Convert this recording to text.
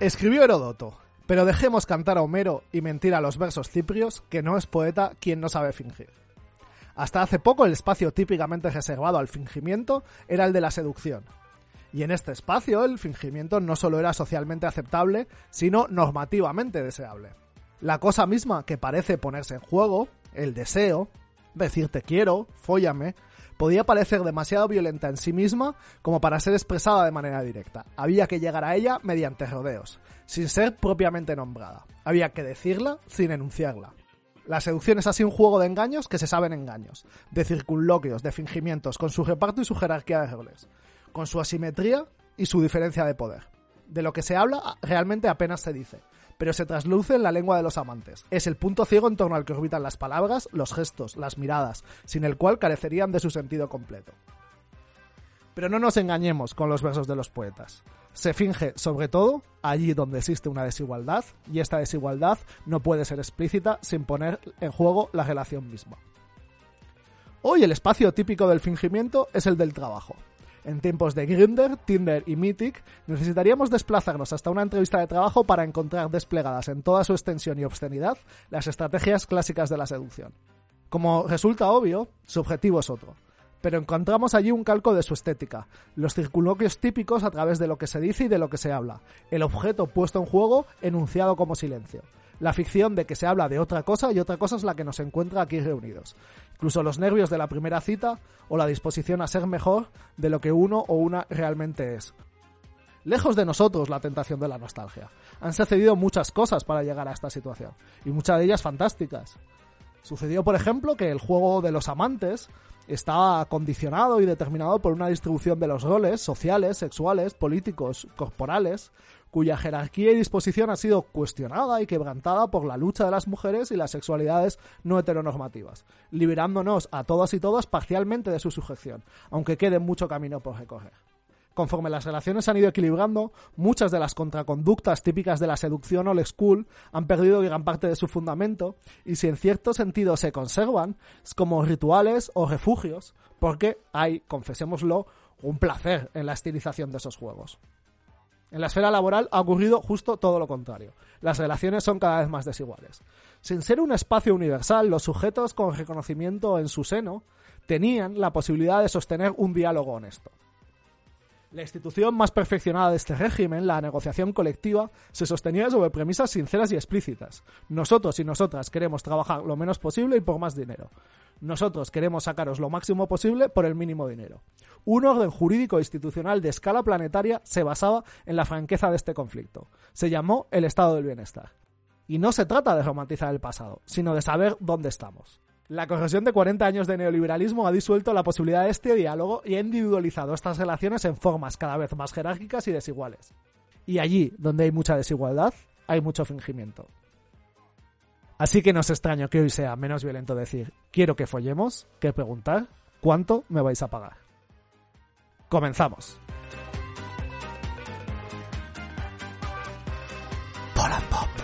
Escribió Herodoto, pero dejemos cantar a Homero y mentir a los versos ciprios que no es poeta quien no sabe fingir. Hasta hace poco el espacio típicamente reservado al fingimiento era el de la seducción. Y en este espacio el fingimiento no solo era socialmente aceptable, sino normativamente deseable. La cosa misma que parece ponerse en juego, el deseo, decir te quiero, fóllame, podía parecer demasiado violenta en sí misma como para ser expresada de manera directa. Había que llegar a ella mediante rodeos, sin ser propiamente nombrada. Había que decirla sin enunciarla. La seducción es así un juego de engaños que se saben engaños, de circunloquios, de fingimientos, con su reparto y su jerarquía de roles, con su asimetría y su diferencia de poder. De lo que se habla realmente apenas se dice, pero se trasluce en la lengua de los amantes. Es el punto ciego en torno al que orbitan las palabras, los gestos, las miradas, sin el cual carecerían de su sentido completo. Pero no nos engañemos con los versos de los poetas. Se finge, sobre todo, allí donde existe una desigualdad, y esta desigualdad no puede ser explícita sin poner en juego la relación misma. Hoy el espacio típico del fingimiento es el del trabajo. En tiempos de Grindr, Tinder y Mythic, necesitaríamos desplazarnos hasta una entrevista de trabajo para encontrar desplegadas en toda su extensión y obscenidad las estrategias clásicas de la seducción. Como resulta obvio, su objetivo es otro. Pero encontramos allí un calco de su estética, los circunloquios típicos a través de lo que se dice y de lo que se habla, el objeto puesto en juego enunciado como silencio la ficción de que se habla de otra cosa y otra cosa es la que nos encuentra aquí reunidos. Incluso los nervios de la primera cita o la disposición a ser mejor de lo que uno o una realmente es. Lejos de nosotros la tentación de la nostalgia. Han sucedido muchas cosas para llegar a esta situación, y muchas de ellas fantásticas. Sucedió, por ejemplo, que el juego de los amantes estaba condicionado y determinado por una distribución de los roles sociales, sexuales, políticos, corporales, cuya jerarquía y disposición ha sido cuestionada y quebrantada por la lucha de las mujeres y las sexualidades no heteronormativas, liberándonos a todas y todas parcialmente de su sujeción, aunque quede mucho camino por recorrer. Conforme las relaciones han ido equilibrando, muchas de las contraconductas típicas de la seducción old school han perdido gran parte de su fundamento y si en cierto sentido se conservan, es como rituales o refugios, porque hay, confesémoslo, un placer en la estilización de esos juegos. En la esfera laboral ha ocurrido justo todo lo contrario. Las relaciones son cada vez más desiguales. Sin ser un espacio universal, los sujetos con reconocimiento en su seno tenían la posibilidad de sostener un diálogo honesto. La institución más perfeccionada de este régimen, la negociación colectiva, se sostenía sobre premisas sinceras y explícitas. Nosotros y nosotras queremos trabajar lo menos posible y por más dinero. Nosotros queremos sacaros lo máximo posible por el mínimo dinero. Un orden jurídico institucional de escala planetaria se basaba en la franqueza de este conflicto. Se llamó el estado del bienestar. Y no se trata de romantizar el pasado, sino de saber dónde estamos. La corrosión de 40 años de neoliberalismo ha disuelto la posibilidad de este diálogo y ha individualizado estas relaciones en formas cada vez más jerárquicas y desiguales. Y allí, donde hay mucha desigualdad, hay mucho fingimiento. Así que no es extraño que hoy sea menos violento decir quiero que follemos que preguntar cuánto me vais a pagar. Comenzamos. Pop.